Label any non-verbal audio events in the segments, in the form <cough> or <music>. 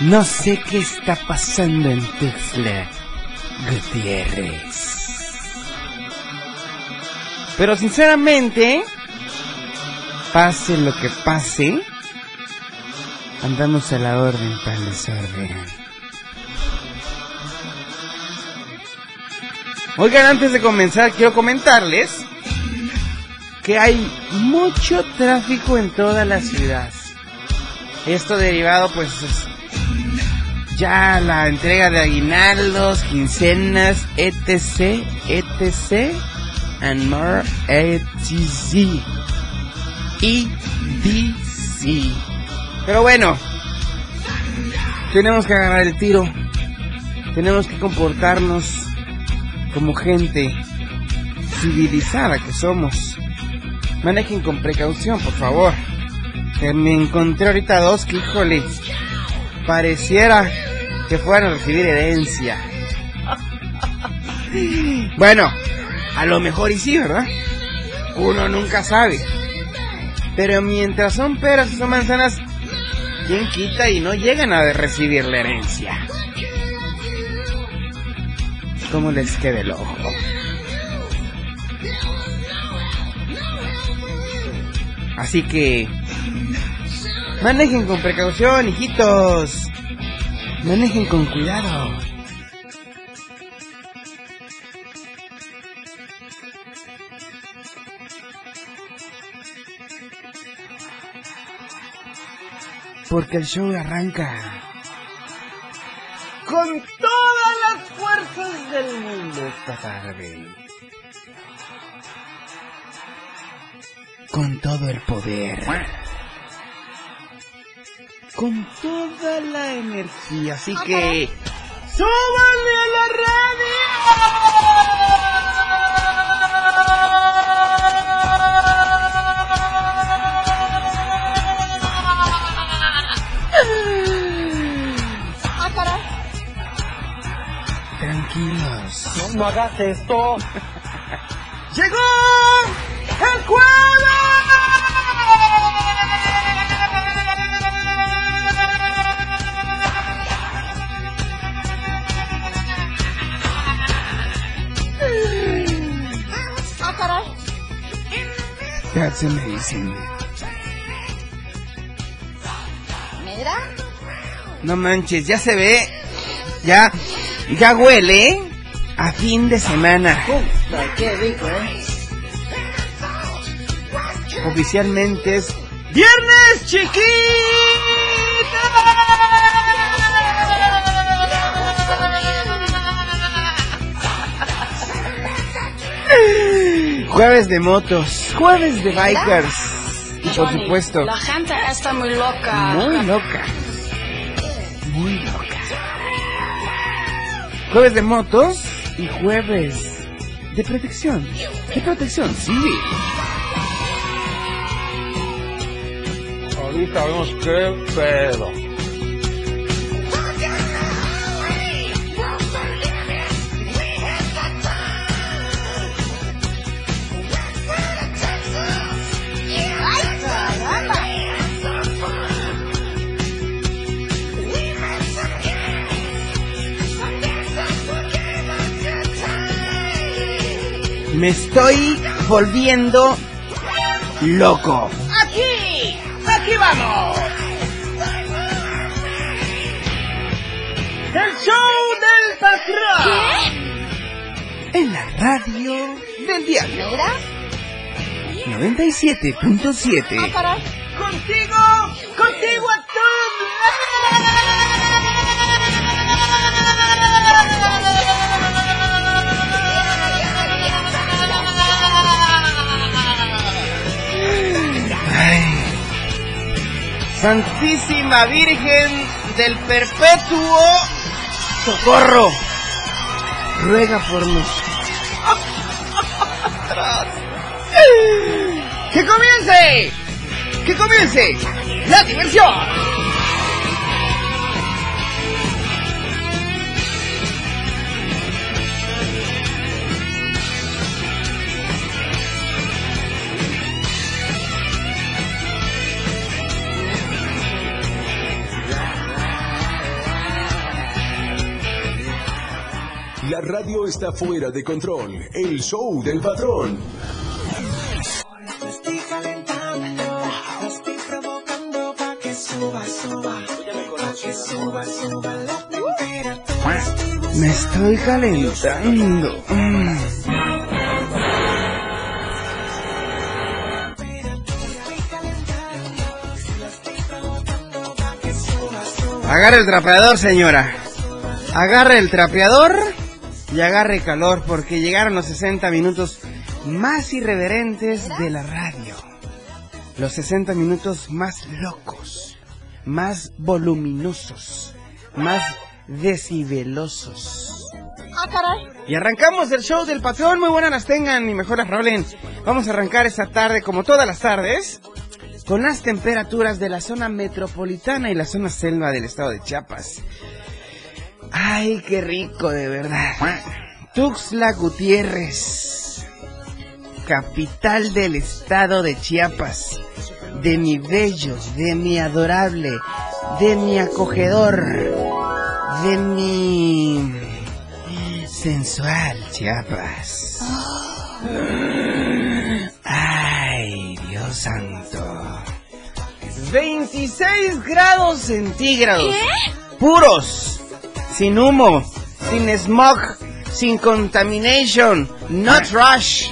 No sé qué está pasando en Tuxtla Gutiérrez. Pero sinceramente, pase lo que pase, andamos a la orden para el desorden. Oigan, antes de comenzar, quiero comentarles que hay mucho tráfico en toda la ciudad. Esto derivado, pues, es ya la entrega de aguinaldos, quincenas, etc, etc, and more, etc, EDC. Pero bueno, tenemos que agarrar el tiro, tenemos que comportarnos como gente civilizada que somos. Manejen con precaución, por favor. Que me encontré ahorita dos que, híjole, pareciera que fueran a recibir herencia. Bueno, a lo mejor y sí, ¿verdad? Uno nunca sabe. Pero mientras son peras y son manzanas, ¿quién quita y no llegan a recibir la herencia? ¿Cómo les queda el ojo? Así que manejen con precaución, hijitos. Manejen con cuidado. Porque el show arranca con todas las fuerzas del mundo esta tarde. Con todo el poder. Con toda la energía. Así que... ¡Súbanle a la Ah, caray. radio! Tranquilos. No, no hagas esto. Mira. No manches, ya se ve. Ya, ya huele a fin de semana. qué rico, ¿eh? Oficialmente es Viernes Chiquita. <laughs> Jueves de motos, jueves de bikers. Y por supuesto, La gente está muy loca. muy loca. Muy loca. Jueves de motos y jueves de protección. De protección civil. Ahorita vemos qué pedo. Me estoy volviendo loco. ¡Aquí! ¡Aquí vamos! ¡El show del patrón! ¿Qué? En la radio del diario. 97.7. Ah, contigo, contigo a Santísima Virgen del Perpetuo Socorro, ruega por nosotros. ¡Que comience! ¡Que comience! ¡La diversión! La radio está fuera de control. El show del patrón. Me estoy calentando. Mm. Agarre el trapeador, señora. Agarre el trapeador y agarre calor porque llegaron los 60 minutos más irreverentes de la radio. Los 60 minutos más locos, más voluminosos, más decibelosos. Ah, caray. Y arrancamos el show del patrón. Muy buenas las tengan y mejor las rolen. Vamos a arrancar esta tarde, como todas las tardes, con las temperaturas de la zona metropolitana y la zona selva del estado de Chiapas. Ay, qué rico, de verdad. Tuxtla Gutiérrez, capital del estado de Chiapas, de mi bello, de mi adorable, de mi acogedor, de mi sensual Chiapas. Ay, Dios santo. 26 grados centígrados. Puros. Sin humo. Sin smog. Sin contamination. Not rush.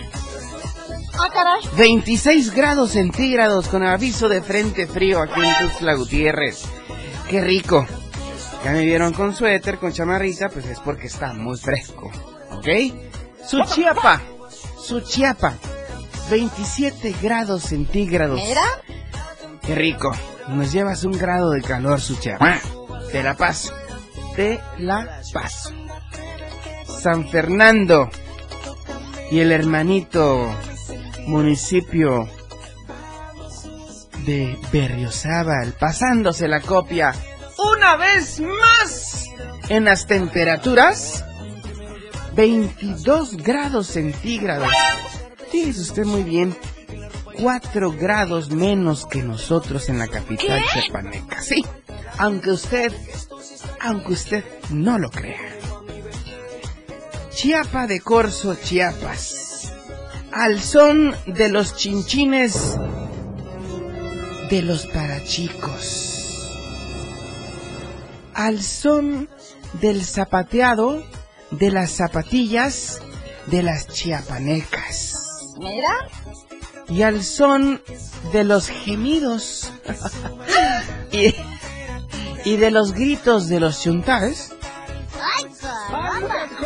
Ah, caray. 26 grados centígrados con aviso de frente frío aquí en Tuxtla Gutiérrez. Qué rico. Ya me vieron con suéter, con chamarrita, pues es porque está muy fresco. ¿Ok? Su chiapa. Su chiapa. 27 grados centígrados. Mira. Qué rico. Nos llevas un grado de calor, su chiapa. Te la paso. Te la paso. San Fernando y el hermanito municipio de Berriozábal, pasándose la copia una vez más en las temperaturas 22 grados centígrados. Fíjese usted muy bien, 4 grados menos que nosotros en la capital chiapaneca. Sí, aunque usted, aunque usted no lo crea. Chiapa de Corzo, Chiapas. Al son de los chinchines de los parachicos. Al son del zapateado de las zapatillas de las chiapanecas. Mira. Y al son de los gemidos <laughs> y, y de los gritos de los <laughs>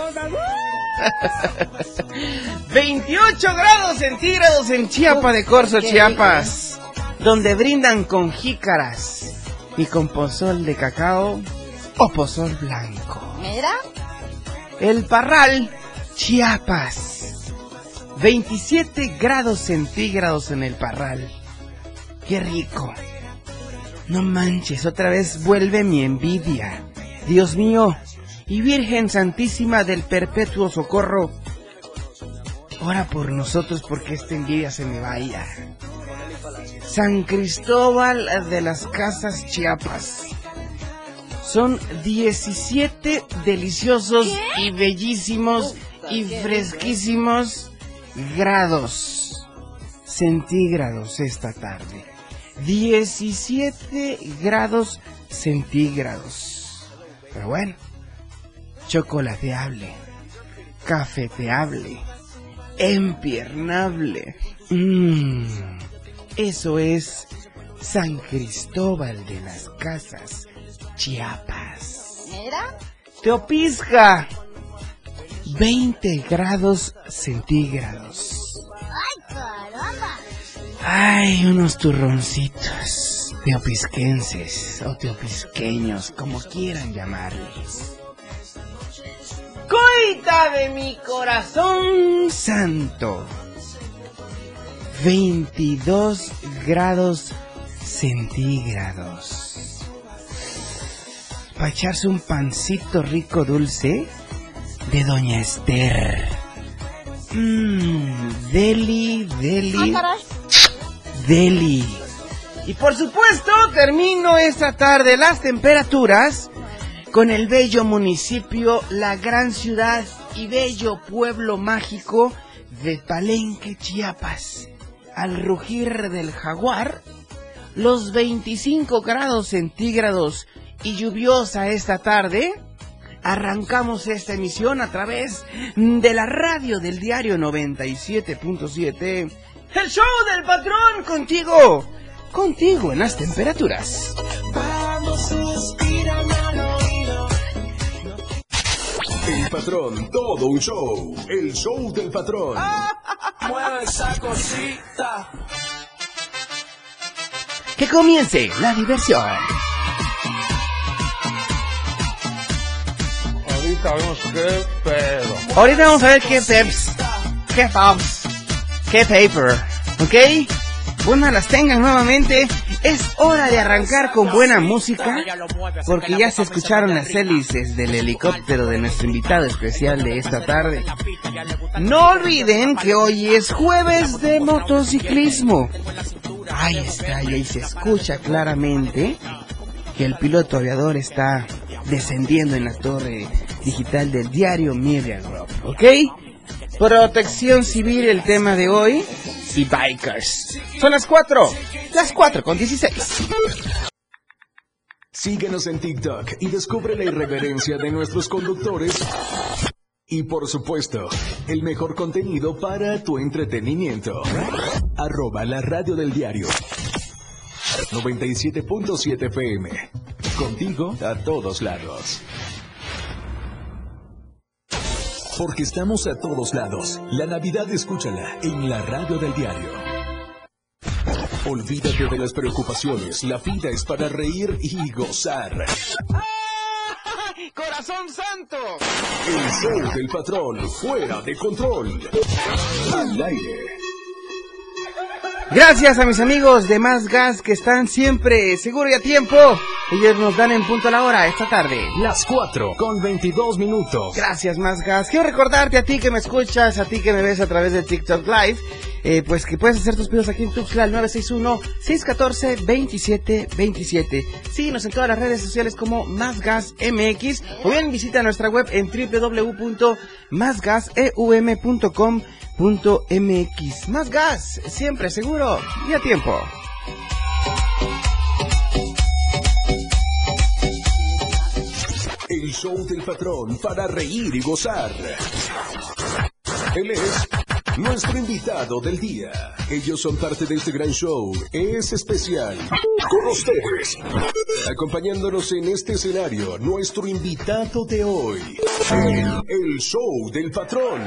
caramba. 28 grados centígrados en Chiapa de Corzo, Chiapas, donde brindan con jícaras y con pozol de cacao o pozol blanco. Mira. El Parral, Chiapas. 27 grados centígrados en el Parral. Qué rico. No manches, otra vez vuelve mi envidia. Dios mío, y Virgen Santísima del Perpetuo Socorro, ora por nosotros porque esta envidia se me vaya. San Cristóbal de las Casas Chiapas. Son 17 deliciosos y bellísimos y fresquísimos grados centígrados esta tarde. 17 grados centígrados. Pero bueno, chocolateable, cafeteable, empiernable. Mmm, eso es San Cristóbal de las Casas, Chiapas. Mira. Teopisca, 20 grados centígrados. Ay, caramba. Ay, unos turroncitos teopisquenses o teopisqueños, como quieran llamarles. Coita de mi corazón santo. 22 grados centígrados. Para echarse un pancito rico dulce de Doña Esther. Mmm, deli, Ah, deli. Delhi. Y por supuesto, termino esta tarde las temperaturas con el bello municipio, la gran ciudad y bello pueblo mágico de Palenque, Chiapas. Al rugir del jaguar, los 25 grados centígrados y lluviosa esta tarde, arrancamos esta emisión a través de la radio del diario 97.7. El show del patrón contigo, contigo en las temperaturas. El patrón, todo un show. El show del patrón. Mueve esa cosita. Que comience la diversión. Ahorita vemos qué pedo. Ahorita vamos a ver qué peps, qué pops, qué paper, ¿ok? Bueno, las tengan nuevamente. Es hora de arrancar con buena música, porque ya se escucharon las hélices del helicóptero de nuestro invitado especial de esta tarde. No olviden que hoy es jueves de motociclismo. Ahí está, y ahí se escucha claramente que el piloto aviador está descendiendo en la torre digital del diario Media Group, ¿ok? Protección civil el tema de hoy y bikers. Son las 4, las 4 con 16. Síguenos en TikTok y descubre la irreverencia de nuestros conductores. Y por supuesto, el mejor contenido para tu entretenimiento. Arroba la radio del diario. 97.7 FM. Contigo a todos lados. Porque estamos a todos lados. La Navidad escúchala en la radio del diario. Olvídate de las preocupaciones. La vida es para reír y gozar. <laughs> ¡Corazón santo! El show del patrón fuera de control. Al aire. Gracias a mis amigos de Más Gas que están siempre seguro y a tiempo. Ellos nos dan en punto a la hora esta tarde. Las 4 con 22 minutos. Gracias, Más Gas. Quiero recordarte a ti que me escuchas, a ti que me ves a través de TikTok Live, eh, pues que puedes hacer tus pedidos aquí en Tuxtla al 961-614-2727. Síguenos en todas las redes sociales como Más Gas MX o bien visita nuestra web en www.másgaseum.com.mx. Más gas, siempre seguro y a tiempo. El show del patrón para reír y gozar. Él es nuestro invitado del día. Ellos son parte de este gran show. Es especial. Con ustedes. Acompañándonos en este escenario, nuestro invitado de hoy. El, el show del patrón.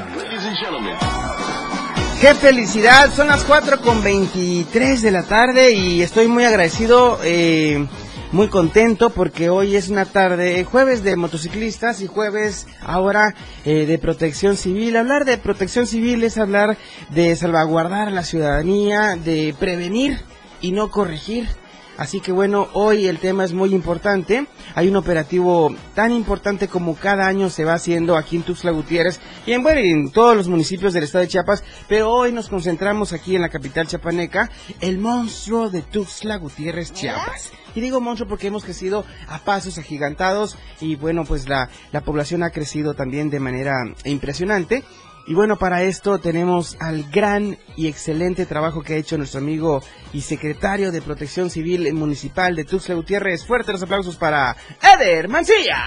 ¡Qué felicidad! Son las 4 con 23 de la tarde y estoy muy agradecido, eh, muy contento porque hoy es una tarde, jueves de motociclistas y jueves ahora eh, de protección civil. Hablar de protección civil es hablar de salvaguardar a la ciudadanía, de prevenir y no corregir. Así que bueno, hoy el tema es muy importante. Hay un operativo tan importante como cada año se va haciendo aquí en Tuxtla Gutiérrez y en, bueno, en todos los municipios del estado de Chiapas, pero hoy nos concentramos aquí en la capital chiapaneca, el monstruo de Tuxtla Gutiérrez, Chiapas. Y digo monstruo porque hemos crecido a pasos agigantados y bueno, pues la, la población ha crecido también de manera impresionante. Y bueno, para esto tenemos al gran y excelente trabajo que ha hecho nuestro amigo y secretario de Protección Civil Municipal de Tuxtla Gutiérrez. Fuertes los aplausos para Eder Mancilla.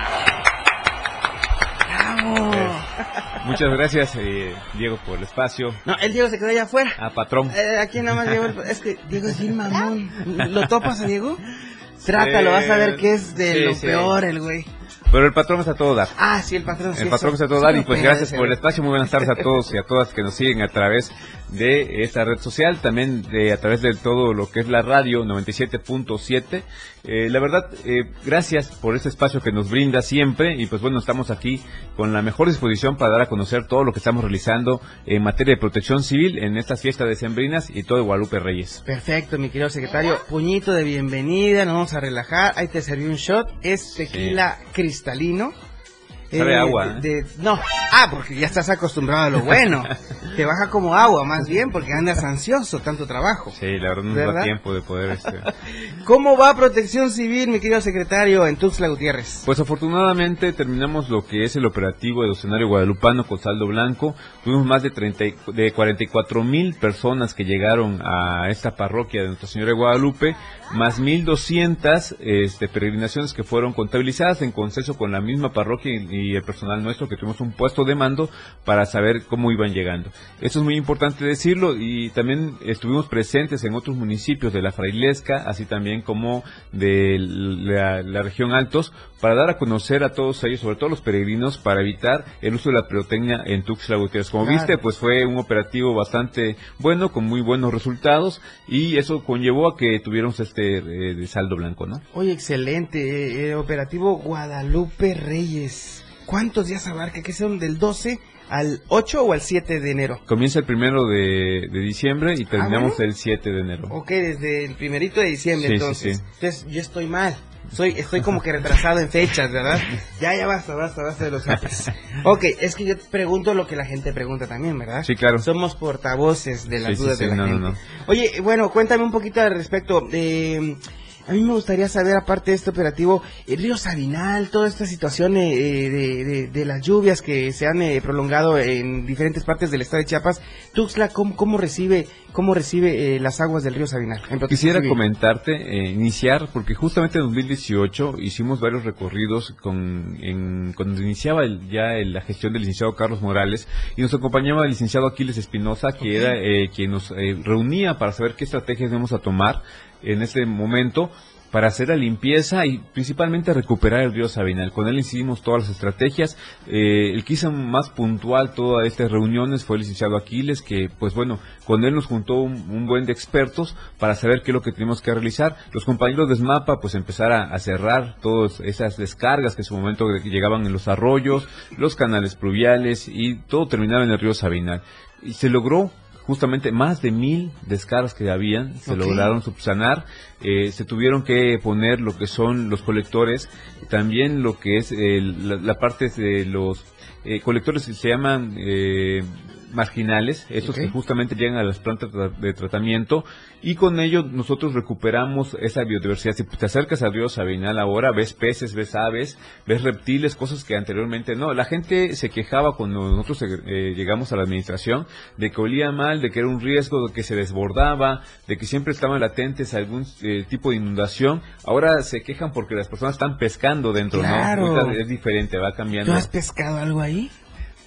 ¡Bravo! Muchas gracias, eh, Diego, por el espacio. No, el Diego se quedó allá afuera. A patrón. Eh, aquí nada más Diego. Es que Diego es bien mamón. ¿Lo topas a Diego? Trátalo, vas a ver que es de Sí, lo sí. peor el güey. Pero el patrón está a todo dar. Ah, sí, el patrón. sí, El patrón está todo dar y pues gracias por el espacio. Muy buenas tardes a todos y a todas que nos siguen a través de esta red social, también de, a través de todo lo que es la radio 97.7. Eh, la verdad, eh, gracias por este espacio que nos brinda siempre y pues bueno, estamos aquí con la mejor disposición para dar a conocer todo lo que estamos realizando en materia de protección civil en estas fiestas decembrinas y todo de Guadalupe Reyes. Perfecto, mi querido secretario. Puñito de bienvenida, nos vamos a relajar. Ahí te serví un shot. Es tequila cristalino. Eh, Sabe a agua, de- de- no, ah, porque ya estás acostumbrado a lo bueno. te baja como agua, más bien, porque andas ansioso, tanto trabajo. Sí, la verdad no da tiempo de poder... Este... <laughs> ¿Cómo va Protección Civil, mi querido secretario, en Tuxtla Gutiérrez? Pues afortunadamente terminamos lo que es el operativo de escenario guadalupano con saldo blanco. Tuvimos más de, 30, y- de 44 mil personas que llegaron a esta parroquia de Nuestra Señora de Guadalupe, más 1.200 este, peregrinaciones que fueron contabilizadas en consenso con la misma parroquia y, y el personal nuestro que tuvimos un puesto de mando para saber cómo iban llegando. Eso es muy importante decirlo y también estuvimos presentes en otros municipios de la Frailesca, así también como de la, la región Altos, para dar a conocer a todos ellos, sobre todo los peregrinos, para evitar el uso de la pirotecnia en Tuxtla Gutiérrez. Como Claro. viste, pues fue un operativo bastante bueno, con muy buenos resultados, y eso conllevó a que tuviéramos este eh, de saldo blanco, ¿no? Oye, excelente. eh, eh, operativo Guadalupe Reyes. ¿Cuántos días abarca? ¿Qué son del 12 al 8 o al 7 de enero? Comienza el primero de, de diciembre y terminamos Ah, bueno. el 7 de enero. Ok, desde el primerito de diciembre, Sí, entonces. sí. Entonces, yo estoy mal. Soy, estoy como que retrasado en fechas, ¿verdad? Ya, ya basta, basta, basta de los. Ok, es que yo te pregunto lo que la gente pregunta también, ¿verdad? Sí, claro. Somos portavoces de las dudas de la no, no, gente. no. Oye, bueno, cuéntame un poquito al respecto. Eh, a mí me gustaría saber, aparte de este operativo, el río Sabinal, toda esta situación eh, eh, de, de- de las lluvias que se han eh, prolongado en diferentes partes del estado de Chiapas, Tuxtla, ¿cómo, cómo recibe, cómo recibe eh, las aguas del río Sabinal? Quisiera civil? comentarte, eh, iniciar, porque justamente en 2018 hicimos varios recorridos con, en, cuando iniciaba el- ya el- la gestión del licenciado Carlos Morales y nos acompañaba el licenciado Aquiles Espinosa, que Ok. era eh, quien nos eh, reunía para saber qué estrategias debemos a tomar en este momento para hacer la limpieza y principalmente recuperar el río Sabinal. Con él hicimos todas las estrategias. Eh, el que hizo más puntual todas estas reuniones fue el licenciado Aquiles, que pues bueno, con él nos juntó un, un buen de expertos para saber qué es lo que tenemos que realizar. Los compañeros de SMAPA pues empezar a, a cerrar todas esas descargas que en su momento llegaban en los arroyos, los canales pluviales y todo terminaba en el río Sabinal. Y se logró justamente más de mil descargas que habían, se lograron subsanar, eh, se tuvieron que poner lo que son los colectores, también lo que es el- la, la parte de los eh, colectores que se llaman eh, marginales, estos Ok. que justamente llegan a las plantas de tratamiento y con ello nosotros recuperamos esa biodiversidad. Si te acercas al río Sabinal ahora, ves peces, ves aves, ves reptiles, cosas que anteriormente no. La gente se quejaba cuando nosotros eh, llegamos a la administración de que olía mal, de que era un riesgo, de que se desbordaba, de que siempre estaban latentes algún eh, tipo de inundación. Ahora se quejan porque las personas están pescando dentro, Claro. ¿no? Es diferente, va ¿Tú cambiando. has pescado algo ahí?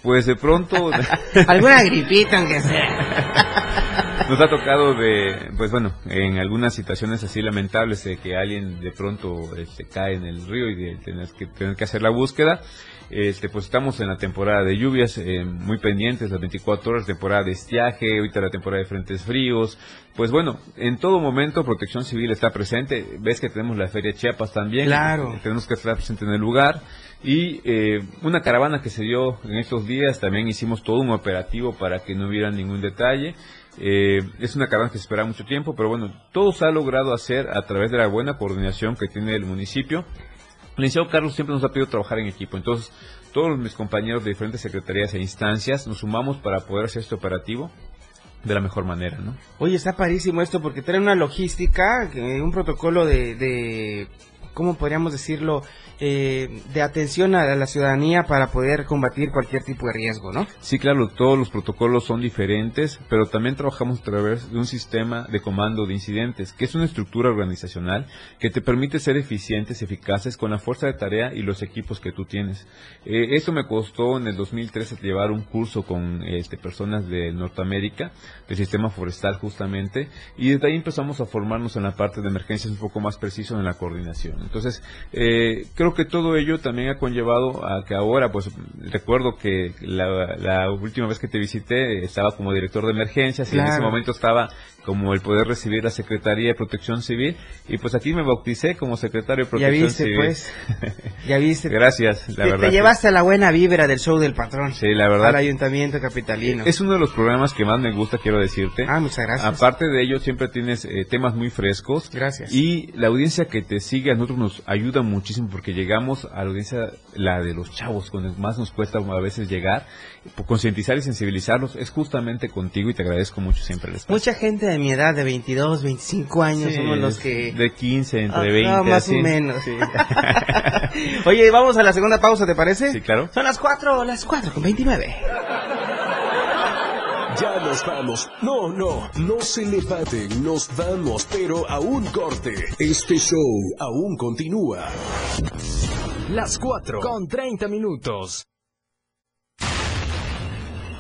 Pues de pronto <laughs> Alguna gripita, aunque sea. nos ha tocado de, pues bueno, en algunas situaciones así lamentables de que alguien de pronto este, cae en el río y de tener que, tener que hacer la búsqueda. Este, pues estamos en la temporada de lluvias, eh, muy pendientes, las 24 horas, temporada de estiaje, ahorita la temporada de frentes fríos. Pues bueno, en todo momento Protección Civil está presente. Ves que tenemos la Feria Chiapas también. Claro. Tenemos que estar presente en el lugar. Y eh, una caravana que se dio en estos días, también hicimos todo un operativo para que no hubiera ningún detalle. Eh, es una caravana que se espera mucho tiempo, pero bueno, todo se ha logrado hacer a través de la buena coordinación que tiene el municipio. El licenciado Carlos siempre nos ha pedido trabajar en equipo, entonces todos mis compañeros de diferentes secretarías e instancias nos sumamos para poder hacer este operativo de la mejor manera, ¿no? Oye, está parísimo esto porque trae una logística, eh, un protocolo de, de ¿cómo podríamos decirlo? Eh, de atención a la ciudadanía para poder combatir cualquier tipo de riesgo, ¿no? Sí, claro, todos los protocolos son diferentes, pero también trabajamos a través de un sistema de comando de incidentes, que es una estructura organizacional que te permite ser eficientes, eficaces con la fuerza de tarea y los equipos que tú tienes. Eh, eso me costó en el 2013 llevar un curso con este, personas de Norteamérica, del sistema forestal justamente, y desde ahí empezamos a formarnos en la parte de emergencias un poco más preciso en la coordinación. Entonces, eh, creo que todo ello también ha conllevado a que ahora, pues recuerdo que la, última vez que te visité estaba como director de emergencias y en ese momento estaba como el poder recibir la Secretaría de Protección Civil y pues aquí me bauticé como secretario de Protección ya viste, Civil. Pues, ya viste. <laughs> Gracias, la te, verdad. Te llevaste la buena vibra del show del patrón. Sí, la verdad. Al Ayuntamiento Capitalino. Es uno de los programas que más me gusta, quiero decirte. Ah, muchas gracias. Aparte de ello, siempre tienes eh, temas muy frescos. Gracias. Y la audiencia que te sigue a nosotros nos ayuda muchísimo porque llegamos a la audiencia, la de los chavos, con más nos cuesta a veces llegar, concientizar y sensibilizarlos, es justamente contigo y te agradezco mucho siempre el espacio. Mucha gente de mi edad, de 22, 25 años, Sí, somos los que... De 15, entre Ah, 20. no, más así. o menos. Sí. <laughs> Oye, vamos a la segunda pausa, ¿te parece? Sí, claro. Son las 4, las 4 con 29. Ya nos vamos. No, no, no se levanten, nos vamos, pero a un corte. Este show aún continúa. Las 4 con 30 minutos.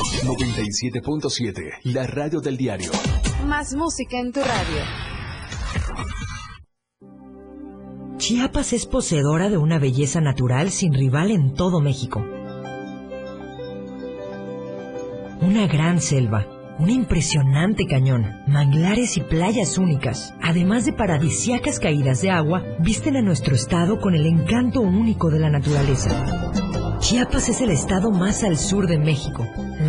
97.7. La radio del diario. Más música en tu radio. Chiapas es poseedora de una belleza natural sin rival en todo México. Una gran selva, un impresionante cañón, manglares y playas únicas, además de paradisiacas caídas de agua, visten a nuestro estado con el encanto único de la naturaleza. Chiapas es el estado más al sur de México,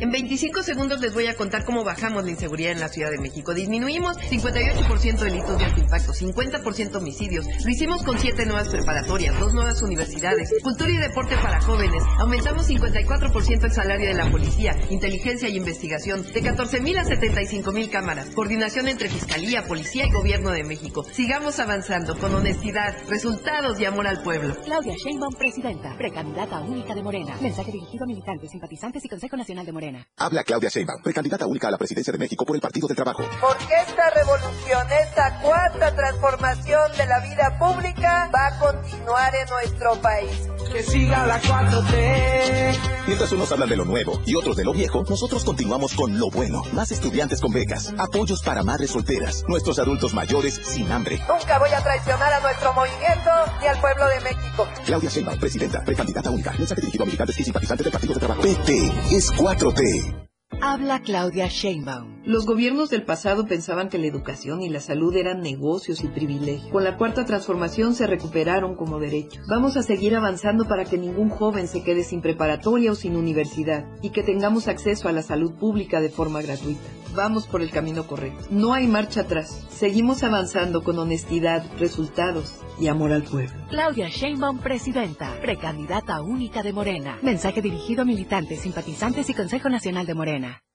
En 25 segundos les voy a contar cómo bajamos la inseguridad en la Ciudad de México. Disminuimos 58% delitos de alto impacto, 50% homicidios. Lo hicimos con 7 nuevas preparatorias, 2 nuevas universidades, cultura y deporte para jóvenes. Aumentamos 54% el salario de la policía, inteligencia y investigación, de 14 mil a 75 mil cámaras. Coordinación entre Fiscalía, Policía y Gobierno de México. Sigamos avanzando con honestidad, resultados y amor al pueblo. Claudia Sheinbaum, presidenta, precandidata única de Morena. Mensaje dirigido a militantes, simpatizantes y Consejo Nacional de Morena. Habla Claudia Sheinbaum, precandidata única a la presidencia de México por el Partido del Trabajo. Porque esta revolución, esta cuarta transformación de la vida pública va a continuar en nuestro país. Que siga la 4T. Mientras unos hablan de lo nuevo y otros de lo viejo, nosotros continuamos con lo bueno. Más estudiantes con becas, apoyos para madres solteras, nuestros adultos mayores sin hambre. Nunca voy a traicionar a nuestro movimiento ni al pueblo de México. Claudia Sheinbaum, presidenta, precandidata única. Mensaje dirigido a militantes y simpatizantes del Partido del Trabajo. PT es 4T. Habla Claudia Sheinbaum. Los gobiernos del pasado pensaban que la educación y la salud eran negocios y privilegios. Con la cuarta transformación se recuperaron como derechos. Vamos a seguir avanzando para que ningún joven se quede sin preparatoria o sin universidad y que tengamos acceso a la salud pública de forma gratuita. Vamos por el camino correcto. No hay marcha atrás. Seguimos avanzando con honestidad, resultados y amor al pueblo. Claudia Sheinbaum, presidenta, precandidata única de Morena. Mensaje dirigido a militantes, simpatizantes y Consejo Nacional de Morena.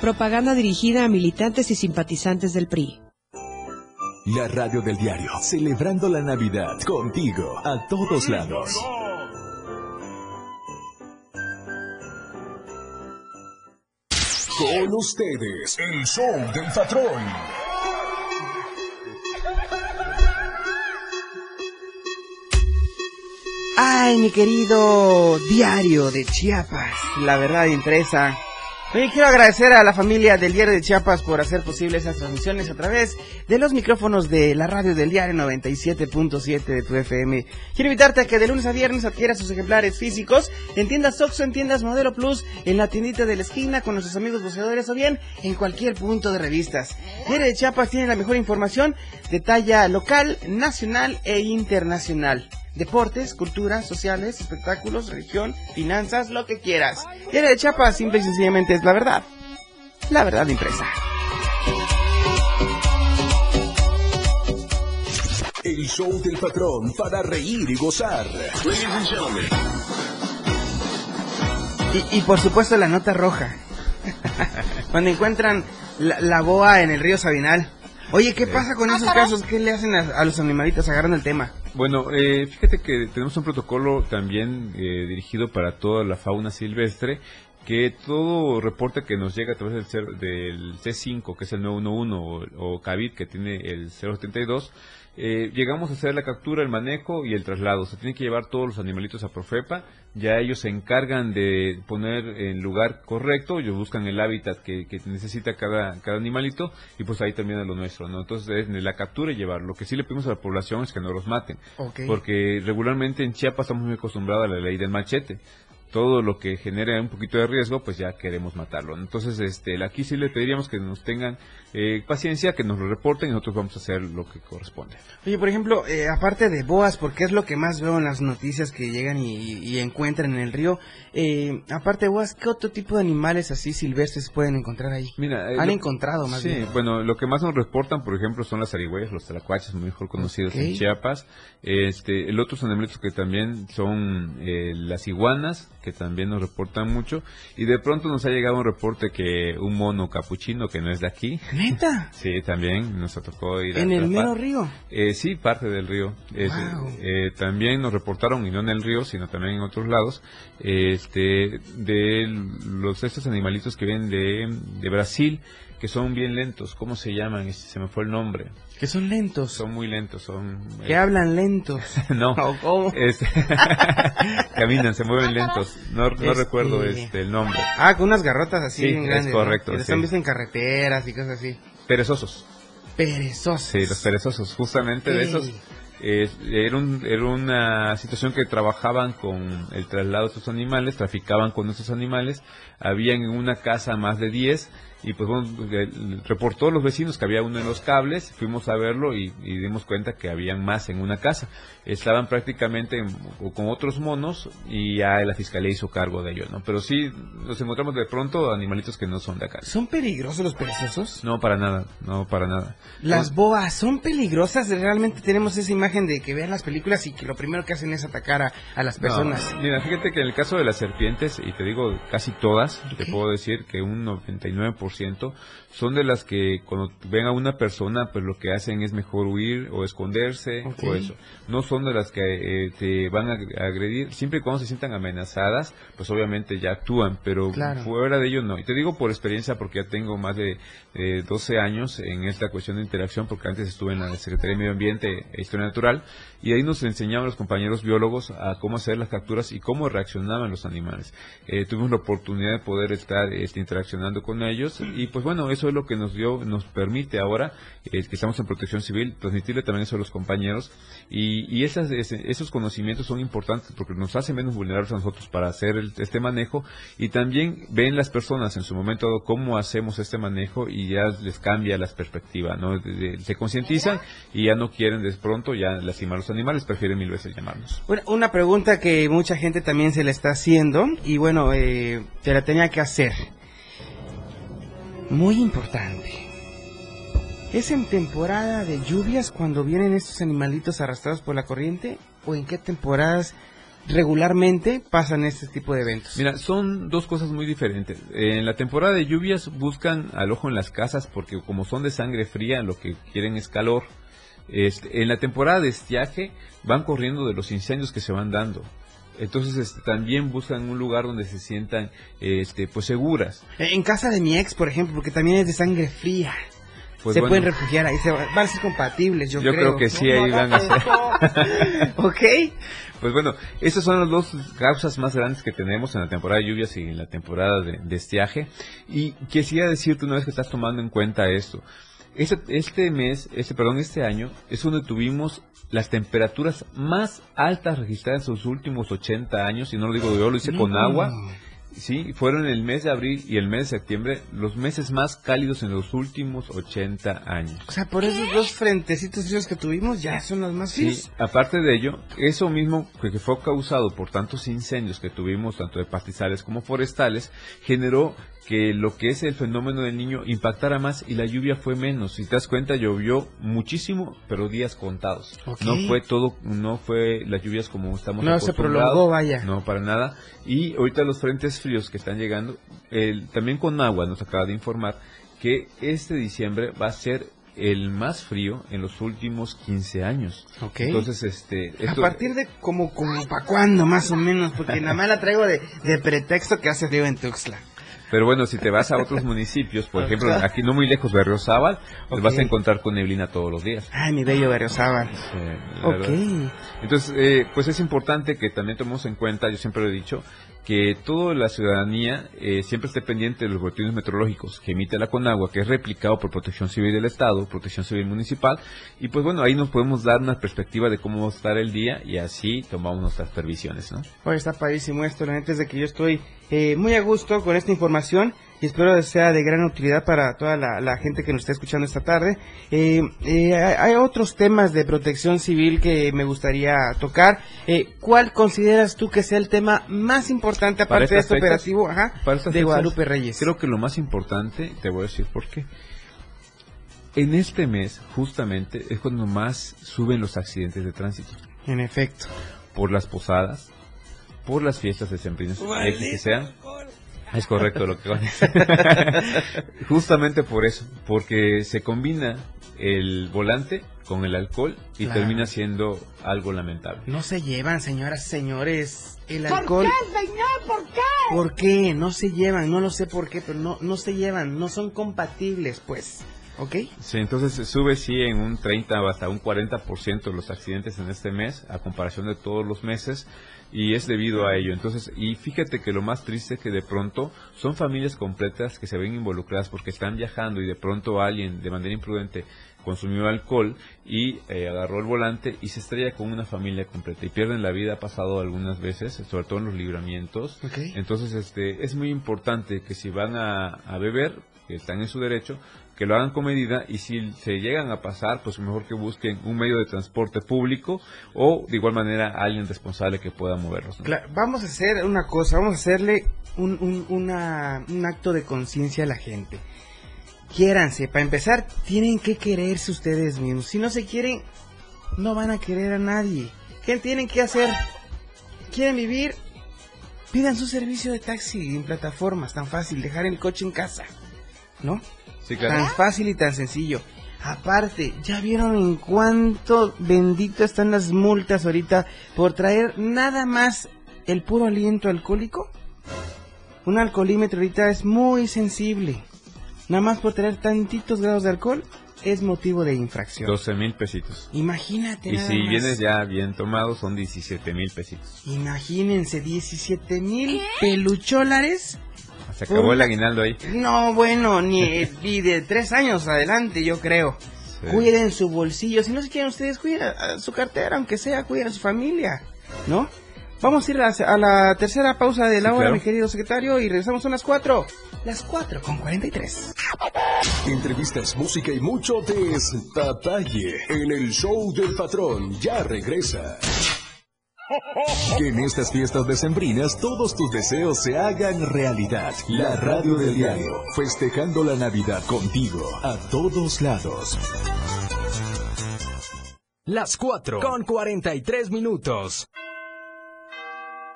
Propaganda dirigida a militantes y simpatizantes del PRI. La radio del diario, celebrando la Navidad contigo a todos lados. Con ustedes, el show del patrón. Ay, mi querido diario de Chiapas, la verdad impresa. Oye, quiero agradecer a la familia del Diario de Chiapas por hacer posible esas transmisiones a través de los micrófonos de la radio del Diario 97.7 de tu FM. Quiero invitarte a que de lunes a viernes adquieras sus ejemplares físicos en tiendas Oxxo, en tiendas Modelo Plus, en la tiendita de la esquina con nuestros amigos buceadores o bien en cualquier punto de revistas. Diario de Chiapas tiene la mejor información de talla local, nacional e internacional deportes, cultura, sociales, espectáculos, religión, finanzas, lo que quieras. Diario de Chiapas, simple y sencillamente es la verdad. La verdad impresa. El show del patrón para reír y gozar. Y, y por supuesto la nota roja. <laughs> Cuando encuentran la, la boa en el río Sabinal. Oye, ¿qué pasa con esos casos? ¿Qué le hacen a, a los animalitos? Agarran el tema. Bueno, eh, fíjate que tenemos un protocolo también eh, dirigido para toda la fauna silvestre que todo reporte que nos llega a través del, cer- del C5, que es el 911, o, o CAVID, que tiene el 072, eh, llegamos a hacer la captura, el manejo y el traslado. Se tienen que llevar todos los animalitos a Profepa. Ya ellos se encargan de poner en lugar correcto, ellos buscan el hábitat que, que necesita cada, cada animalito y pues ahí termina lo nuestro, ¿no? Entonces es la captura y llevar. Lo que sí le pedimos a la población es que no los maten. Porque regularmente en Chiapas estamos muy acostumbrados a la ley del machete. Todo lo que genere un poquito de riesgo, pues ya queremos matarlo. Entonces, este, aquí sí le pediríamos que nos tengan eh, paciencia, que nos lo reporten y nosotros vamos a hacer lo que corresponde. Oye, por ejemplo, eh, aparte de boas, porque es lo que más veo en las noticias que llegan y, y encuentran en el río, eh, aparte de boas, ¿qué otro tipo de animales así silvestres pueden encontrar ahí? Mira, eh, Han lo- encontrado más sí, bien. bueno, lo que más nos reportan, por ejemplo, son las zarigüeyas, los tlacuaches, mejor conocidos en Chiapas. Este, el otros animalitos que también son eh, las iguanas, que también nos reportan mucho. Y de pronto nos ha llegado un reporte que un mono capuchino que no es de aquí. ¿Neta? <laughs> Sí, también nos tocó ir a ¿En el atrapar. mero río? Eh, sí, parte del río. Es, Wow. eh, también nos reportaron, y no en el río, sino también en otros lados, este, de los estos animalitos que vienen de, de Brasil, que son bien lentos. ¿Cómo se llaman? Se me fue el nombre. Que son lentos. Son muy lentos, son... Que eh, hablan lentos. <laughs> no, <laughs> ¿O cómo? <laughs> caminan, se mueven lentos. No, no Este- recuerdo este, el nombre. Ah, con unas garrotas así Sí, bien es grandes. correcto, ¿no? Que sí. están vistos en carreteras y cosas así. Perezosos. Perezosos. Sí, los perezosos, justamente de Ey. esos. eh, era, un- era una situación que trabajaban con el traslado de estos animales, traficaban con estos animales, habían en una casa más de 10 y pues bueno, reportó los vecinos que había uno en los cables, fuimos a verlo y, y dimos cuenta que habían más en una casa. Estaban prácticamente en- o con otros monos y ya la fiscalía hizo cargo de ello, ¿no? Pero sí nos encontramos de pronto animalitos que no son de acá. ¿Son peligrosos los perezosos? No, para nada, no, para nada. Las boas son peligrosas. Realmente tenemos esa imagen de que vean las películas y que lo primero que hacen es atacar a, a las personas. No, mira, fíjate que en el caso de las serpientes, y te digo casi todas, te puedo decir que un 99% 5%, son de las que cuando ven a una persona, pues lo que hacen es mejor huir o esconderse o eso. No son de las que eh, te van a ag- agredir, siempre y cuando se sientan amenazadas, pues obviamente ya actúan, pero Claro. fuera de ello no. Y te digo por experiencia porque ya tengo más de eh, 12 años en esta cuestión de interacción, porque antes estuve en la Secretaría de Medio Ambiente e Historia Natural, y ahí nos enseñaban los compañeros biólogos a cómo hacer las capturas y cómo reaccionaban los animales. Eh, tuvimos la oportunidad de poder estar este, interaccionando con ellos, y pues bueno, eso es lo que nos dio, nos permite ahora, eh, que estamos en protección civil, transmitirle también eso a los compañeros, y, y esas, esos conocimientos son importantes porque nos hacen menos vulnerables a nosotros para hacer el- este manejo, y también ven las personas en su momento dado cómo hacemos este manejo y ya les cambia las perspectivas, ¿no? De- de- se concientizan y ya no quieren de pronto ya lastimar a los animales, prefieren mil veces llamarnos. Una, una pregunta que mucha gente también se le está haciendo y bueno, eh, te la tenía que hacer. Muy importante. ¿Es en temporada de lluvias cuando vienen estos animalitos arrastrados por la corriente? ¿O en qué temporadas regularmente pasan este tipo de eventos? Mira, son dos cosas muy diferentes. En la temporada de lluvias buscan al ojo en las casas porque como son de sangre fría, lo que quieren es calor. Este, en la temporada de estiaje van corriendo de los incendios que se van dando. Entonces este, también buscan un lugar donde se sientan este, pues seguras. En casa de mi ex, por ejemplo, porque también es de sangre fría. Pues se bueno. pueden refugiar ahí, se van a ser compatibles, yo, Yo creo que sí, ahí van a ser. <laughs> ok. Pues bueno, esas son las dos causas más grandes que tenemos en la temporada de lluvias y en la temporada de, de estiaje. Y quisiera decirte una vez que estás tomando en cuenta esto. Este, este mes, este, perdón, este año es donde tuvimos las temperaturas más altas registradas en los últimos 80 años, y no lo digo yo, lo hice con agua. Sí, fueron el mes de abril y el mes de septiembre los meses más cálidos en los últimos 80 años. O sea, por esos dos frentecitos fríos que tuvimos, ya son los más Sí, fríos. aparte de ello, eso mismo que fue causado por tantos incendios que tuvimos, tanto de pastizales como forestales, generó que lo que es el fenómeno del niño impactara más y la lluvia fue menos. Si te das cuenta, llovió muchísimo, pero días contados. No fue todo, no fue las lluvias como estamos No se prolongó, vaya. No, para nada. Y ahorita los frentes fríos que están llegando, el, también con agua nos acaba de informar que este diciembre va a ser el más frío en los últimos 15 años. Ok. Entonces, este... A partir de como, como para cuándo, más o menos, porque nada más la traigo de, de pretexto que hace frío en Tuxtla. Pero bueno, si te vas a otros municipios, por ejemplo, aquí no muy lejos, Berriozábal, te Ok. vas a encontrar con neblina todos los días. Ay, mi bello Berriozábal. Verdad. Entonces, eh, pues es importante que también tomemos en cuenta, yo siempre lo he dicho, que toda la ciudadanía eh, siempre esté pendiente de los boletines meteorológicos que emite la Conagua, que es replicado por Protección Civil del Estado, Protección Civil Municipal, y pues bueno, ahí nos podemos dar una perspectiva de cómo va a estar el día y así tomamos nuestras previsiones, ¿no? Oye, está padrísimo esto, la neta de que yo estoy eh, muy a gusto con esta información y espero que sea de gran utilidad para toda la, la gente que nos está escuchando esta tarde. Eh, eh, hay otros temas de protección civil que me gustaría tocar. Eh, ¿Cuál consideras tú que sea el tema más importante Para aparte de este fechas- operativo ajá, de fechas, Guadalupe Reyes? Creo que lo más importante, te voy a decir por qué. En este mes, justamente, es cuando más suben los accidentes de tránsito. En efecto. Por las posadas, por las fiestas de sembrinas, que sean. Es correcto lo que van a <laughs> decir. Justamente por eso, porque se combina el volante con el alcohol y Claro. termina siendo algo lamentable. No se llevan, señoras, señores. El ¿Por alcohol. qué, señor? ¿Por qué? ¿Por qué? No se llevan, no lo sé por qué, pero no, no se llevan, no son compatibles, pues. ¿Ok? Sí, entonces sube sí en un 30 o hasta un 40% los accidentes en este mes a comparación de todos los meses y es debido a ello. Entonces, y fíjate que lo más triste es que de pronto son familias completas que se ven involucradas porque están viajando y de pronto alguien de manera imprudente consumió alcohol y eh, agarró el volante y se estrella con una familia completa y pierden la vida, ha pasado algunas veces, sobre todo en los libramientos. Ok. Entonces, este, es muy importante que si van a, a beber, que están en su derecho, que lo hagan con medida y si se llegan a pasar, pues mejor que busquen un medio de transporte público o de igual manera alguien responsable que pueda moverlos. Claro, vamos a hacer una cosa, vamos a hacerle un, un, un acto de conciencia a la gente. Quiéranse, para empezar, tienen que quererse ustedes mismos. Si no se quieren, no van a querer a nadie. ¿Qué tienen que hacer? ¿Quieren vivir? Pidan su servicio de taxi en plataformas, tan fácil, dejar el coche en casa. ¿No? Sí, claro. Tan fácil y tan sencillo. Aparte, ¿ya vieron en cuánto bendito están las multas ahorita por traer nada más el puro aliento alcohólico? Un alcoholímetro ahorita es muy sensible. Nada más por traer tantitos grados de alcohol es motivo de infracción. 12 mil pesitos. Imagínate. Y nada si más. vienes ya bien tomado, son 17 mil pesitos. Imagínense, 17 mil pelucholares. Se acabó el aguinaldo ahí. No, bueno, ni, <laughs> ni de tres años adelante, yo creo. Sí. Cuiden su bolsillo. Si no se quieren ustedes, cuiden a, a su cartera, aunque sea, cuiden a su familia, ¿no? Vamos a ir a, a la tercera pausa de la Sí, hora, claro. mi querido secretario, y regresamos a las cuatro. Las cuatro con 43. Entrevistas, música y mucho detalle en el show del patrón. Ya regresa. Que en estas fiestas decembrinas todos tus deseos se hagan realidad. La radio del diario, festejando la Navidad contigo a todos lados. Las 4 con 43 minutos.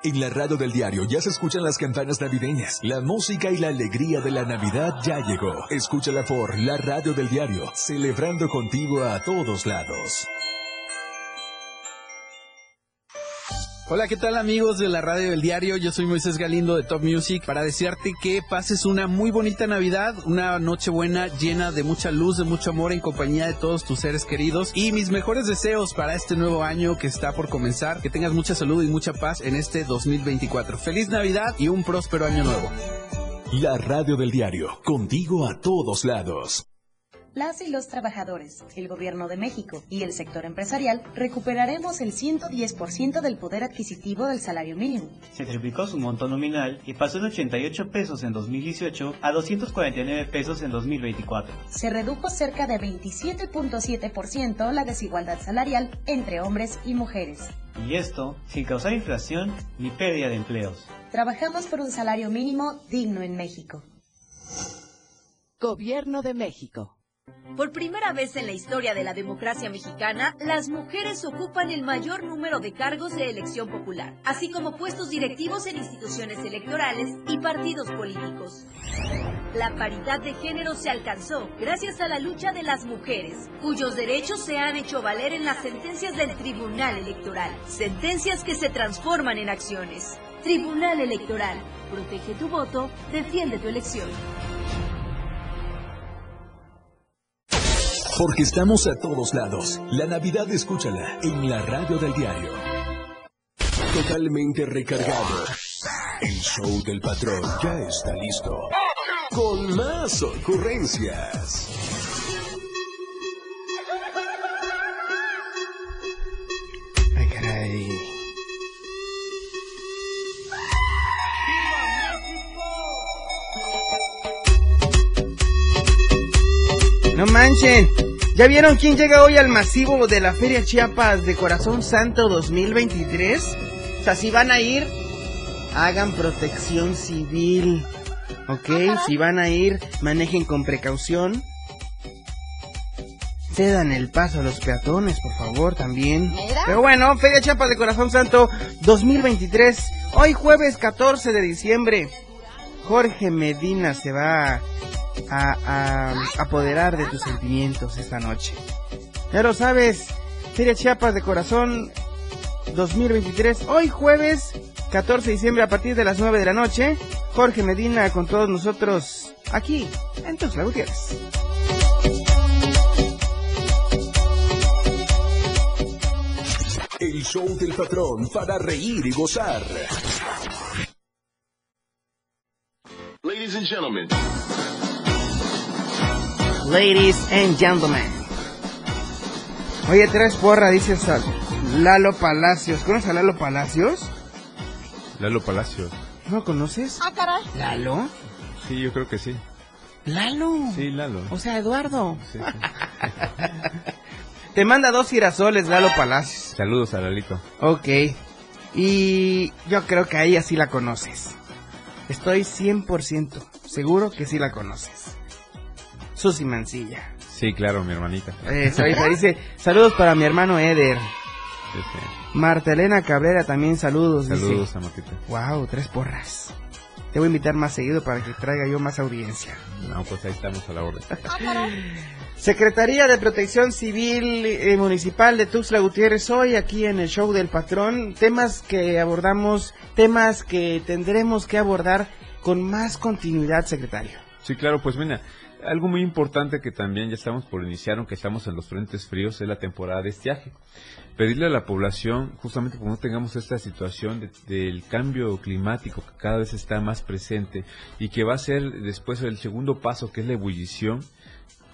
En la radio del diario ya se escuchan las campanas navideñas. La música y la alegría de la Navidad ya llegó. Escúchala por la radio del diario, celebrando contigo a todos lados. Hola, ¿qué tal amigos de la radio del diario? Yo soy Moisés Galindo de Top Music para desearte que pases una muy bonita Navidad, una noche buena llena de mucha luz, de mucho amor en compañía de todos tus seres queridos y mis mejores deseos para este nuevo año que está por comenzar, que tengas mucha salud y mucha paz en este 2024. Feliz Navidad y un próspero año nuevo. La radio del diario, contigo a todos lados las y los trabajadores, el gobierno de México y el sector empresarial recuperaremos el 110% del poder adquisitivo del salario mínimo. Se triplicó su monto nominal y pasó de 88 pesos en 2018 a 249 pesos en 2024. Se redujo cerca de 27.7% la desigualdad salarial entre hombres y mujeres. Y esto sin causar inflación ni pérdida de empleos. Trabajamos por un salario mínimo digno en México. Gobierno de México. Por primera vez en la historia de la democracia mexicana, las mujeres ocupan el mayor número de cargos de elección popular, así como puestos directivos en instituciones electorales y partidos políticos. La paridad de género se alcanzó gracias a la lucha de las mujeres, cuyos derechos se han hecho valer en las sentencias del Tribunal Electoral, sentencias que se transforman en acciones. Tribunal Electoral, protege tu voto, defiende tu elección. Porque estamos a todos lados. La Navidad escúchala en la radio del diario. Totalmente recargado. El show del patrón ya está listo. Con más ocurrencias. No manchen. ¿Ya vieron quién llega hoy al masivo de la Feria Chiapas de Corazón Santo 2023? O sea, si van a ir, hagan protección civil. ¿Ok? Si van a ir, manejen con precaución. Cedan el paso a los peatones, por favor, también. Pero bueno, Feria Chiapas de Corazón Santo 2023. Hoy jueves 14 de diciembre. Jorge Medina se va a, apoderar de tus sentimientos esta noche. Ya lo sabes, Feria Chiapas de Corazón 2023, hoy jueves 14 de diciembre a partir de las 9 de la noche. Jorge Medina con todos nosotros aquí en Tuxtla Gutiérrez. El show del patrón para reír y gozar. Ladies and gentlemen. Ladies and gentlemen. Oye, tres porra, dice Lalo Palacios. ¿Conoces a Lalo Palacios? Lalo Palacios. ¿No lo conoces? Ah, caray. ¿Lalo? Sí, yo creo que sí. ¿Lalo? Sí, Lalo. O sea, Eduardo. Sí, <laughs> Te manda dos girasoles, Lalo Palacios. Saludos a Lalito. Ok. Y yo creo que a ella sí la conoces. Estoy 100% seguro que sí la conoces. Susi Mancilla. Sí, claro, mi hermanita. Eso, dice, saludos para mi hermano Eder. Sí, Marta Elena Cabrera también saludos. Saludos a Martita. Wow, tres porras. Te voy a invitar más seguido para que traiga yo más audiencia. No, pues ahí estamos a la orden. Ah, Secretaría de Protección Civil eh, Municipal de Tuxtla Gutiérrez hoy aquí en el show del patrón. Temas que abordamos, temas que tendremos que abordar con más continuidad, secretario. Sí, claro, pues mira, algo muy importante que también ya estamos por iniciar, aunque estamos en los frentes fríos, es la temporada de estiaje. Pedirle a la población, justamente como no tengamos esta situación del cambio climático que cada vez está más presente y que va a ser después el segundo paso, que es la ebullición,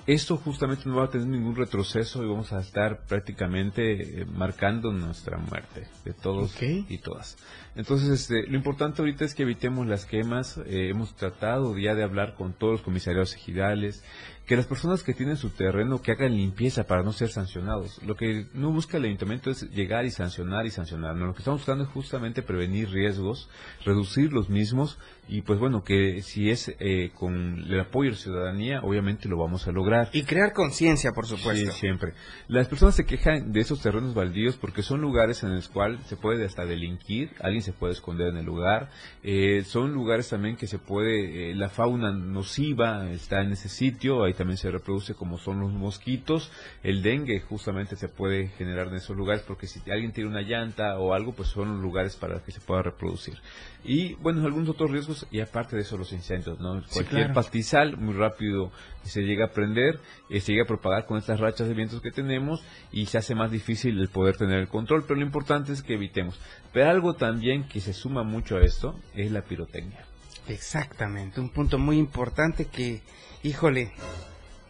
esto justamente no va a tener ningún retroceso y vamos a estar prácticamente eh, marcando nuestra muerte de todos y todas. Entonces, este, lo importante ahorita es que evitemos las quemas. Eh, hemos tratado ya de hablar con todos los comisarios ejidales, que las personas que tienen su terreno que hagan limpieza para no ser sancionados. Lo que no busca el ayuntamiento es llegar y sancionar y sancionar. No, lo que estamos buscando es justamente prevenir riesgos, reducir los mismos y pues bueno, que si es eh, con el apoyo de la ciudadanía, obviamente lo vamos a lograr. Y crear conciencia, por supuesto. Sí, siempre. Las personas se quejan de esos terrenos baldíos porque son lugares en los cuales se puede hasta delinquir, alguien se puede esconder en el lugar, eh, son lugares también que se puede, eh, la fauna nociva está en ese sitio, ahí también se reproduce como son los mosquitos, el dengue justamente se puede generar en esos lugares porque si alguien tiene una llanta o algo, pues son los lugares para que se pueda reproducir. Y bueno, algunos otros riesgos y aparte de eso los incendios, ¿no? Cualquier pastizal muy rápido se llega a prender, eh, se llega a propagar con estas rachas de vientos que tenemos y se hace más difícil el poder tener el control, pero lo importante es que evitemos. Pero algo también que se suma mucho a esto es la pirotecnia. Exactamente, un punto muy importante que, híjole,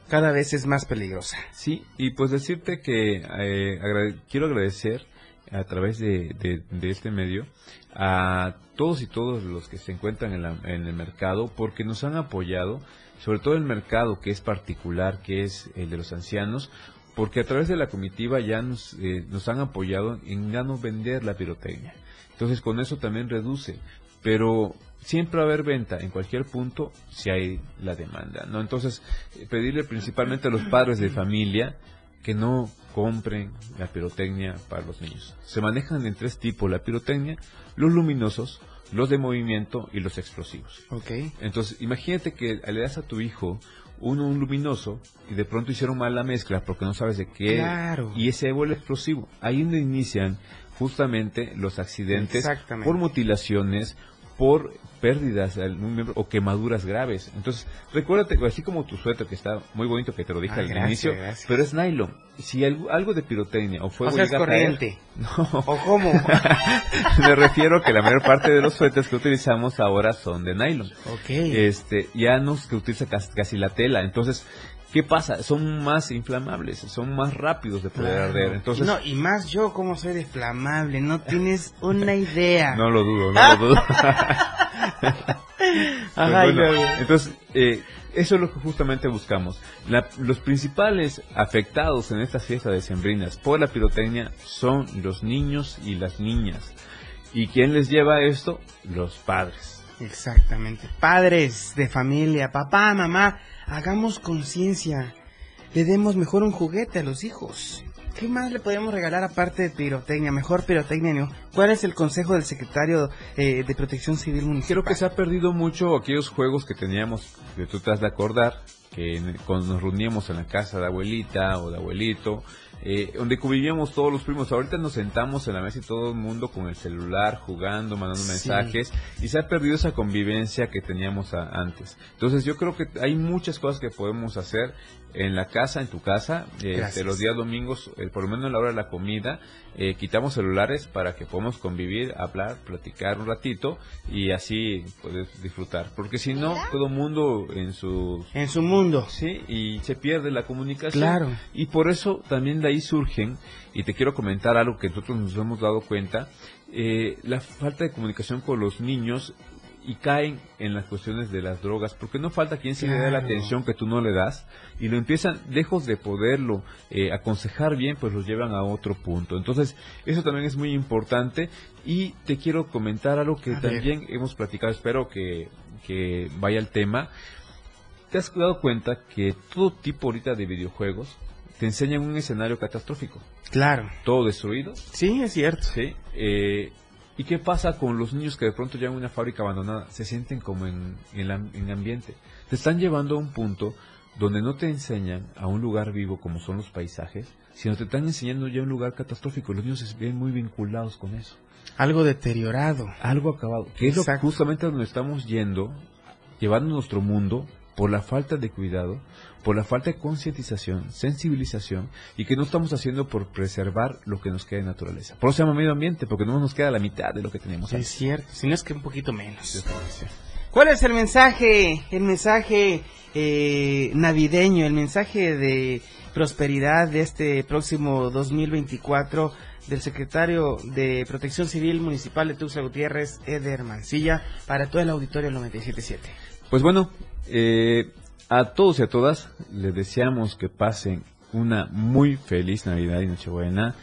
cada vez es más peligrosa. Sí, y pues decirte que eh, quiero agradecer a través de, este medio a todos y todos los que se encuentran en, el mercado porque nos han apoyado, sobre todo el mercado que es particular, que es el de los ancianos, porque a través de la comitiva ya nos, eh, nos han apoyado en ya no vender la pirotecnia. Entonces con eso también reduce, pero siempre va a haber venta en cualquier punto si hay la demanda, ¿no? Entonces, pedirle principalmente a los padres de familia que no compren la pirotecnia para los niños. Se manejan en tres tipos la pirotecnia, los luminosos, los de movimiento y los explosivos. Okay. Entonces, imagínate que le das a tu hijo uno un luminoso y de pronto hicieron mal la mezcla porque no sabes de qué claro. y ese vuelve explosivo. Ahí donde inician justamente los accidentes por mutilaciones, por pérdidas o quemaduras graves. Entonces, recuérdate, así como tu suéter que está muy bonito que te lo dije al inicio, pero es nylon. Si algo, de pirotecnia o fuego o corriente. <laughs> no. ¿O cómo? <laughs> Me refiero que la mayor parte de los suéteres que utilizamos ahora son de nylon. Ok. Este, ya no se utiliza casi la tela. Entonces, ¿Qué pasa? Son más inflamables, son más rápidos de poder arder. Entonces, no, y más yo como soy inflamable, no tienes una idea. No lo dudo, no lo dudo. <laughs> Pues entonces, eh, eso es lo que justamente buscamos. los principales afectados en estas fiestas decembrinas por la pirotecnia son los niños y las niñas. ¿Y quién les lleva esto? Los padres. Exactamente. Padres de familia, papá, mamá, hagamos conciencia. Le demos mejor un juguete a los hijos. ¿Qué más le podemos regalar aparte de pirotecnia? Mejor pirotecnia, ¿Cuál es el consejo del secretario eh, de Protección Civil Municipal? Creo que se ha perdido mucho aquellos juegos que teníamos, que tú te has de acordar, que cuando nos reuníamos en la casa de abuelita o de abuelito, eh, donde convivíamos todos los primos. Ahorita nos sentamos en la mesa y todo el mundo con el celular, jugando, mandando mensajes, y se ha perdido esa convivencia que teníamos antes. Entonces yo creo que hay muchas cosas que podemos hacer en la casa, en tu casa, este, los días domingos, eh, por lo menos en la hora de la comida, eh, quitamos celulares para que podamos convivir, hablar, platicar un ratito y así puedes disfrutar. Porque si no, todo mundo en su... En su mundo. Sí, y se pierde la comunicación. Claro. Y por eso también de ahí surgen, y te quiero comentar algo que nosotros nos hemos dado cuenta, eh, la falta de comunicación con los niños y caen en las cuestiones de las drogas, porque no falta quien se le dé la atención que tú no le das y lo empiezan, lejos de poderlo eh, aconsejar bien, pues los llevan a otro punto. Entonces, eso también es muy importante y te quiero comentar algo que también hemos platicado, espero que, que vaya el tema. ¿Te has dado cuenta que todo tipo ahorita de videojuegos te enseñan un escenario catastrófico? Claro. Todo destruido. Sí, es cierto. Sí. Eh, ¿Y qué pasa con los niños que de pronto llegan a una fábrica abandonada? Se sienten como en, en, ambiente. Te están llevando a un punto donde no te enseñan a un lugar vivo como son los paisajes, sino te están enseñando ya un lugar catastrófico. Los niños se ven muy vinculados con eso. Algo deteriorado. Algo acabado. Que es justamente donde estamos yendo, llevando nuestro mundo por la falta de cuidado, por la falta de concientización, sensibilización y que no estamos haciendo por preservar lo que nos queda de naturaleza. Por eso se llama medio ambiente, porque no nos queda la mitad de lo que tenemos. Es cierto, si no es que un poquito menos. ¿Cuál es el mensaje, el mensaje eh, navideño, el mensaje de prosperidad de este próximo 2024 del secretario de Protección Civil Municipal de Tuxtla Gutiérrez, Eder Mancilla, para todo el auditorio 977? Pues bueno, eh, a todos y a todas les deseamos que pasen una muy feliz Navidad y Nochebuena,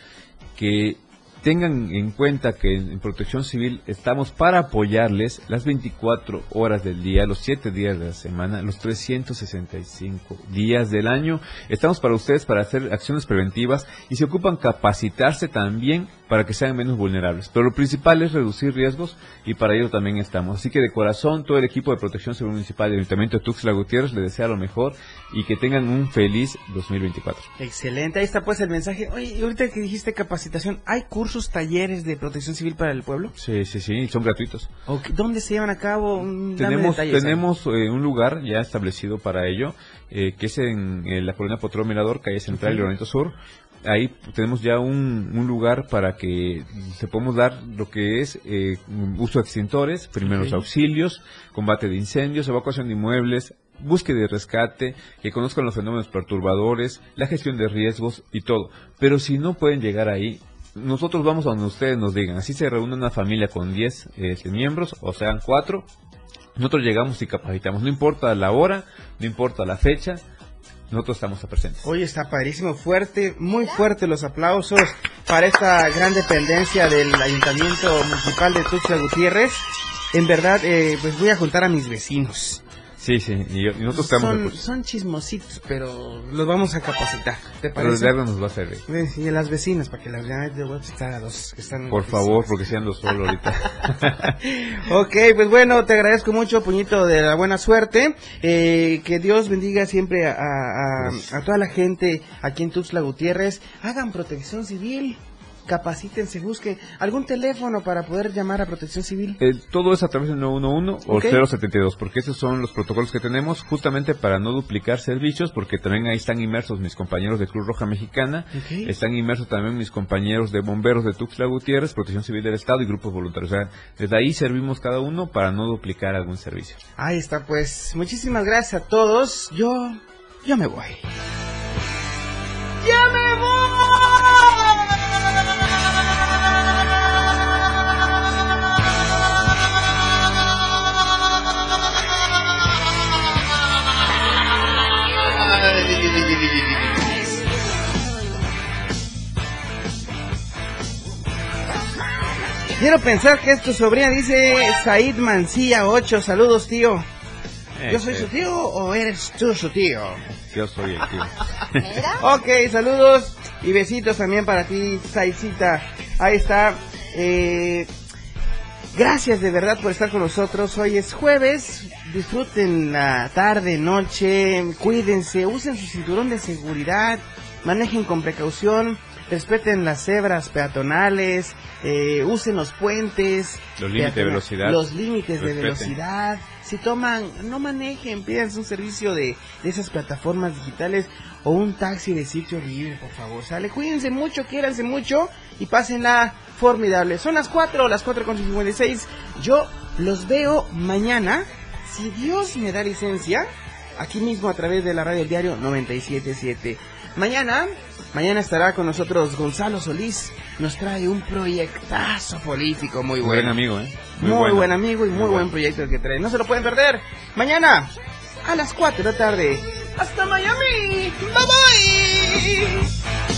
que tengan en cuenta que en Protección Civil estamos para apoyarles las 24 horas del día, los 7 días de la semana, los 365 días del año. Estamos para ustedes para hacer acciones preventivas y se ocupan capacitarse también para que sean menos vulnerables. Pero lo principal es reducir riesgos y para ello también estamos. Así que de corazón, todo el equipo de Protección Civil Municipal del Ayuntamiento de Tuxtla Gutiérrez le desea lo mejor y que tengan un feliz 2024. Excelente, ahí está pues el mensaje. Oye, y ahorita que dijiste capacitación, ¿hay cursos, talleres de protección civil para el pueblo? Sí, sí, sí, son gratuitos. ¿Dónde se llevan a cabo? Tenemos, tenemos eh, un lugar ya establecido para ello, eh, que es en, la colonia Potrón Mirador, calle Central y Sur ahí tenemos ya un, lugar para que se podamos dar lo que es eh, uso de extintores, primeros auxilios, combate de incendios, evacuación de inmuebles, búsqueda y rescate, que conozcan los fenómenos perturbadores, la gestión de riesgos y todo. Pero si no pueden llegar ahí, nosotros vamos a donde ustedes nos digan. Así se reúne una familia con 10 este, miembros, o sean 4. Nosotros llegamos y capacitamos. No importa la hora, no importa la fecha, nosotros estamos presentes. Hoy está padrísimo, fuerte, muy fuerte los aplausos para esta gran dependencia del Ayuntamiento Municipal de Tuxtla Gutiérrez. En verdad, eh, pues voy a juntar a mis vecinos. Sí, sí, y, nosotros estamos... Son, son, chismositos, pero los vamos a capacitar, ¿te parece? Pero nos va a servir. Y a las vecinas, para que las vean de web a dos que están... Por favor, porque si ando solo ahorita. <laughs> ok, pues bueno, te agradezco mucho, puñito de la buena suerte. Eh, que Dios bendiga siempre a, a, a toda la gente aquí en Tuxtla Gutiérrez. Hagan protección civil capacítense, busque algún teléfono para poder llamar a Protección Civil. Eh, todo es a través del 911 o 072, porque esos son los protocolos que tenemos justamente para no duplicar servicios, porque también ahí están inmersos mis compañeros de Cruz Roja Mexicana, están inmersos también mis compañeros de bomberos de Tuxtla Gutiérrez, Protección Civil del Estado y grupos voluntarios. O sea, desde ahí servimos cada uno para no duplicar algún servicio. Ahí está, pues. Muchísimas gracias a todos. Yo, yo me voy. Quiero pensar que es tu sobrina, dice Said Mancilla 8. Saludos, tío. ¿Yo soy su tío o eres tú su tío? Yo soy el tío. <laughs> ok, saludos y besitos también para ti, Saicita. Ahí está. Eh, gracias de verdad por estar con nosotros. Hoy es jueves. Disfruten la tarde, noche. Cuídense. Usen su cinturón de seguridad. Manejen con precaución. Respeten las cebras peatonales. Eh, usen los puentes. Los límites de velocidad. Los límites de velocidad si toman, no manejen, pídanse un servicio de, esas plataformas digitales o un taxi de sitio libre, por favor. Sale, cuídense mucho, quiéranse mucho y pásenla formidable. Son las 4, las 4 con 56. Yo los veo mañana, si Dios me da licencia, aquí mismo a través de la radio del diario 977. Mañana, mañana estará con nosotros Gonzalo Solís. Nos trae un proyectazo político muy bueno. Buen amigo, ¿eh? Muy, buen amigo y muy, buen proyecto el que trae. No se lo pueden perder. Mañana, a las 4 de la tarde. ¡Hasta Miami! ¡Bye bye!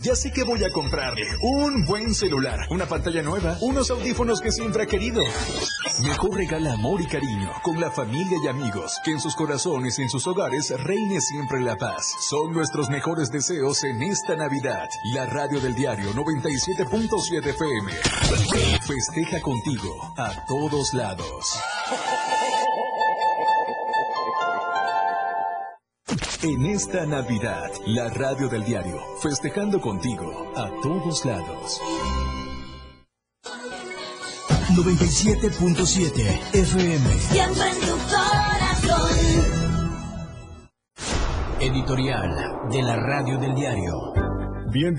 Ya sé que voy a comprarle un buen celular, una pantalla nueva, unos audífonos que siempre ha querido. Mejor regala amor y cariño con la familia y amigos, que en sus corazones y en sus hogares reine siempre la paz. Son nuestros mejores deseos en esta Navidad. La radio del diario 97.7 FM. Festeja contigo a todos lados. En esta Navidad, la radio del diario, festejando contigo a todos lados. 97.7 FM. Siempre en tu corazón. Editorial de la radio del diario. Bien